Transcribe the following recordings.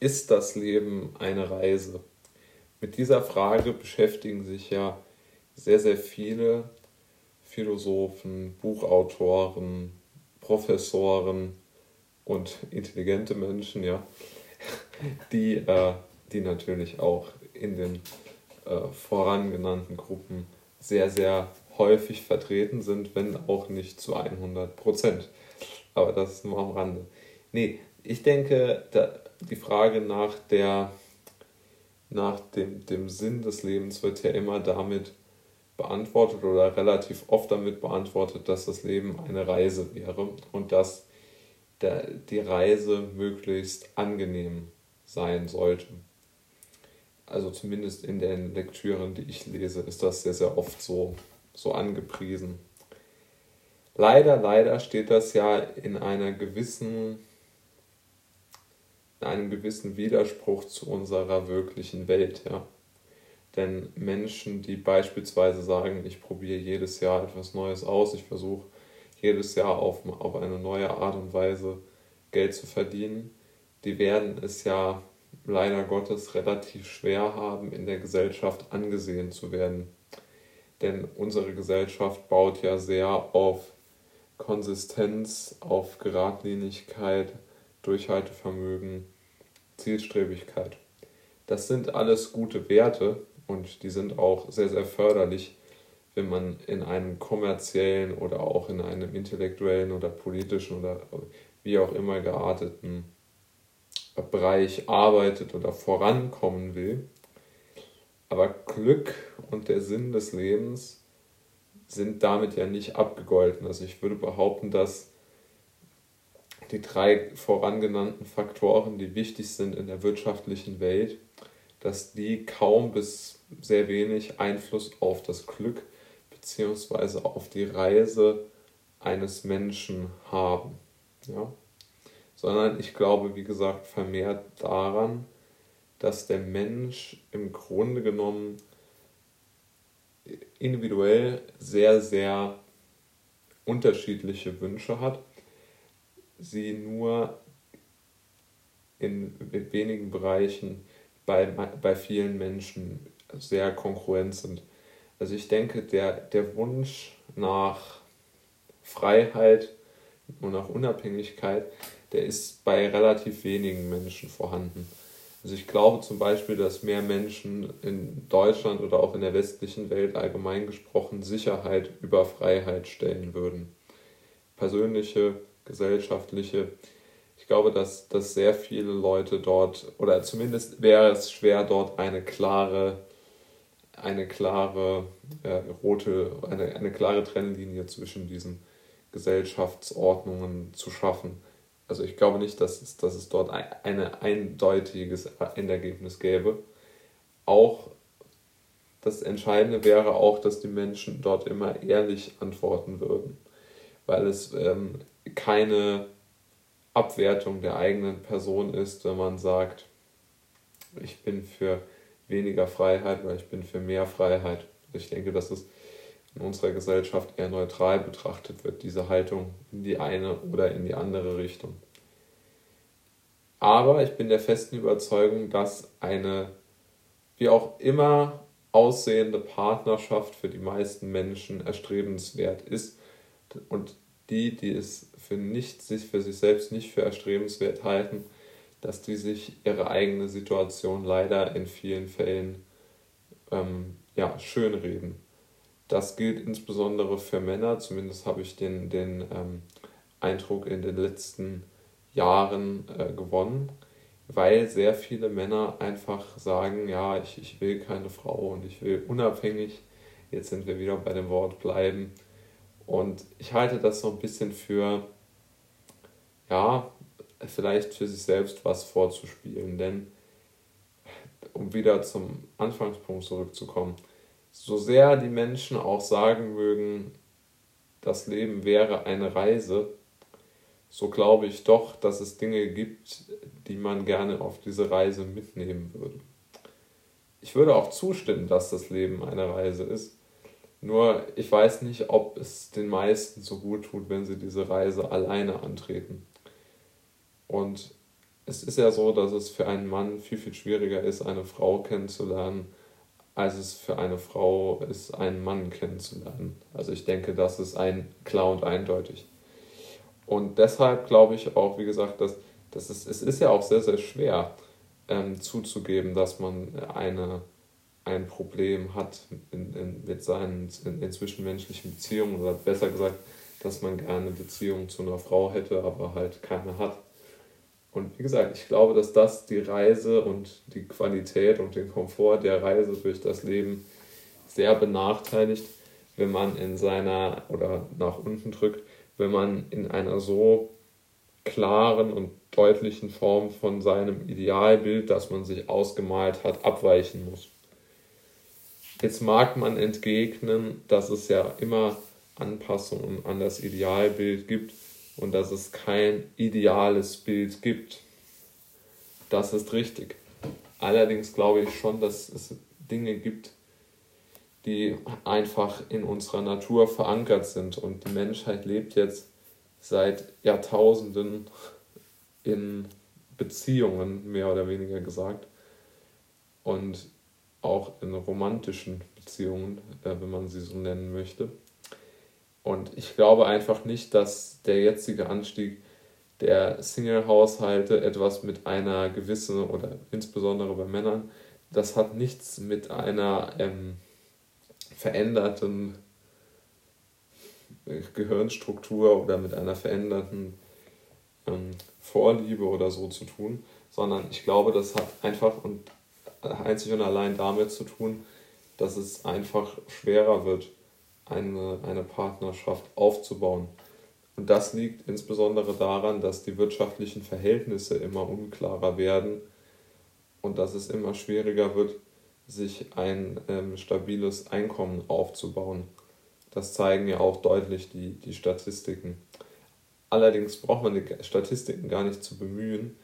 ist das Leben eine Reise? Mit dieser Frage beschäftigen sich ja sehr, sehr viele Philosophen, Buchautoren, Professoren und intelligente Menschen, ja, die, äh, die natürlich auch in den äh, vorangenannten Gruppen sehr, sehr häufig vertreten sind, wenn auch nicht zu 100 Prozent. Aber das ist nur am Rande. Nee, ich denke, da, die Frage nach, der, nach dem, dem Sinn des Lebens wird ja immer damit beantwortet oder relativ oft damit beantwortet, dass das Leben eine Reise wäre und dass der, die Reise möglichst angenehm sein sollte. Also zumindest in den Lektüren, die ich lese, ist das sehr, sehr oft so, so angepriesen. Leider, leider steht das ja in einer gewissen in einem gewissen Widerspruch zu unserer wirklichen Welt, ja. Denn Menschen, die beispielsweise sagen, ich probiere jedes Jahr etwas Neues aus, ich versuche jedes Jahr auf, auf eine neue Art und Weise Geld zu verdienen, die werden es ja leider Gottes relativ schwer haben, in der Gesellschaft angesehen zu werden. Denn unsere Gesellschaft baut ja sehr auf Konsistenz, auf Geradlinigkeit, Durchhaltevermögen, Zielstrebigkeit. Das sind alles gute Werte und die sind auch sehr, sehr förderlich, wenn man in einem kommerziellen oder auch in einem intellektuellen oder politischen oder wie auch immer gearteten Bereich arbeitet oder vorankommen will. Aber Glück und der Sinn des Lebens sind damit ja nicht abgegolten. Also ich würde behaupten, dass die drei vorangenannten Faktoren, die wichtig sind in der wirtschaftlichen Welt, dass die kaum bis sehr wenig Einfluss auf das Glück bzw. auf die Reise eines Menschen haben. Ja? Sondern ich glaube, wie gesagt, vermehrt daran, dass der Mensch im Grunde genommen individuell sehr, sehr unterschiedliche Wünsche hat, sie nur in wenigen Bereichen bei, bei vielen Menschen sehr konkurrent sind. Also ich denke, der, der Wunsch nach Freiheit und nach Unabhängigkeit, der ist bei relativ wenigen Menschen vorhanden. Also ich glaube zum Beispiel, dass mehr Menschen in Deutschland oder auch in der westlichen Welt allgemein gesprochen Sicherheit über Freiheit stellen würden. Persönliche, gesellschaftliche. Ich glaube, dass, dass sehr viele Leute dort, oder zumindest wäre es schwer, dort eine klare, eine klare äh, rote, eine, eine klare Trennlinie zwischen diesen Gesellschaftsordnungen zu schaffen also ich glaube nicht, dass es, dass es dort ein eine eindeutiges Endergebnis gäbe. Auch das Entscheidende wäre auch, dass die Menschen dort immer ehrlich antworten würden, weil es ähm, keine Abwertung der eigenen Person ist, wenn man sagt, ich bin für weniger Freiheit oder ich bin für mehr Freiheit. Ich denke, dass es in unserer Gesellschaft eher neutral betrachtet wird, diese Haltung in die eine oder in die andere Richtung. Aber ich bin der festen Überzeugung, dass eine wie auch immer aussehende Partnerschaft für die meisten Menschen erstrebenswert ist und die, die es für, nicht, sich für sich selbst nicht für erstrebenswert halten, dass die sich ihre eigene Situation leider in vielen Fällen ähm, ja, schönreden. Das gilt insbesondere für Männer, zumindest habe ich den, den ähm, Eindruck in den letzten Jahren äh, gewonnen, weil sehr viele Männer einfach sagen, ja, ich, ich will keine Frau und ich will unabhängig, jetzt sind wir wieder bei dem Wort bleiben. Und ich halte das so ein bisschen für, ja, vielleicht für sich selbst was vorzuspielen, denn um wieder zum Anfangspunkt zurückzukommen, so sehr die Menschen auch sagen mögen, das Leben wäre eine Reise, so glaube ich doch, dass es Dinge gibt, die man gerne auf diese Reise mitnehmen würde. Ich würde auch zustimmen, dass das Leben eine Reise ist. Nur ich weiß nicht, ob es den meisten so gut tut, wenn sie diese Reise alleine antreten. Und es ist ja so, dass es für einen Mann viel, viel schwieriger ist, eine Frau kennenzulernen, als es für eine Frau ist, einen Mann kennenzulernen. Also ich denke, das ist ein klar und eindeutig. Und deshalb glaube ich auch, wie gesagt, dass, dass es, es ist ja auch sehr, sehr schwer ähm, zuzugeben, dass man eine, ein Problem hat in, in, mit seinen in, in zwischenmenschlichen Beziehungen oder besser gesagt, dass man gerne Beziehungen zu einer Frau hätte, aber halt keine hat. Und wie gesagt, ich glaube, dass das die Reise und die Qualität und den Komfort der Reise durch das Leben sehr benachteiligt, wenn man in seiner oder nach unten drückt, wenn man in einer so klaren und deutlichen Form von seinem Idealbild, das man sich ausgemalt hat, abweichen muss. Jetzt mag man entgegnen, dass es ja immer Anpassungen an das Idealbild gibt und dass es kein ideales Bild gibt. Das ist richtig. Allerdings glaube ich schon, dass es Dinge gibt, die einfach in unserer Natur verankert sind und die Menschheit lebt jetzt seit Jahrtausenden in Beziehungen, mehr oder weniger gesagt, und auch in romantischen Beziehungen, äh, wenn man sie so nennen möchte. Und ich glaube einfach nicht, dass der jetzige Anstieg der Single-Haushalte etwas mit einer gewissen oder insbesondere bei Männern, das hat nichts mit einer ähm, veränderten Gehirnstruktur oder mit einer veränderten ähm, Vorliebe oder so zu tun, sondern ich glaube, das hat einfach und einzig und allein damit zu tun, dass es einfach schwerer wird, eine, eine Partnerschaft aufzubauen. Und das liegt insbesondere daran, dass die wirtschaftlichen Verhältnisse immer unklarer werden und dass es immer schwieriger wird, sich ein ähm, stabiles Einkommen aufzubauen. Das zeigen ja auch deutlich die, die Statistiken. Allerdings braucht man die Statistiken gar nicht zu bemühen,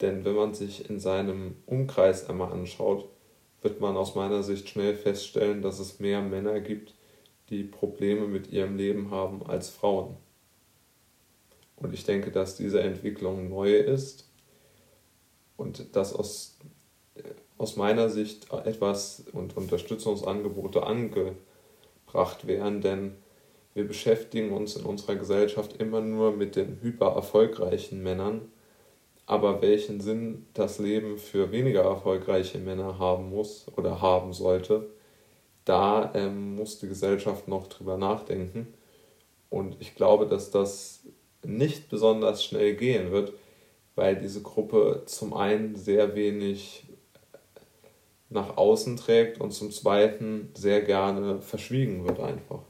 denn wenn man sich in seinem Umkreis einmal anschaut, wird man aus meiner Sicht schnell feststellen, dass es mehr Männer gibt, die Probleme mit ihrem Leben haben als Frauen. Und ich denke, dass diese Entwicklung neu ist und dass aus, aus meiner Sicht etwas und Unterstützungsangebote angebracht werden, denn wir beschäftigen uns in unserer Gesellschaft immer nur mit den hyper erfolgreichen Männern, aber welchen Sinn das Leben für weniger erfolgreiche Männer haben muss oder haben sollte, da ähm, muss die Gesellschaft noch drüber nachdenken. Und ich glaube, dass das nicht besonders schnell gehen wird, weil diese Gruppe zum einen sehr wenig nach außen trägt und zum zweiten sehr gerne verschwiegen wird einfach.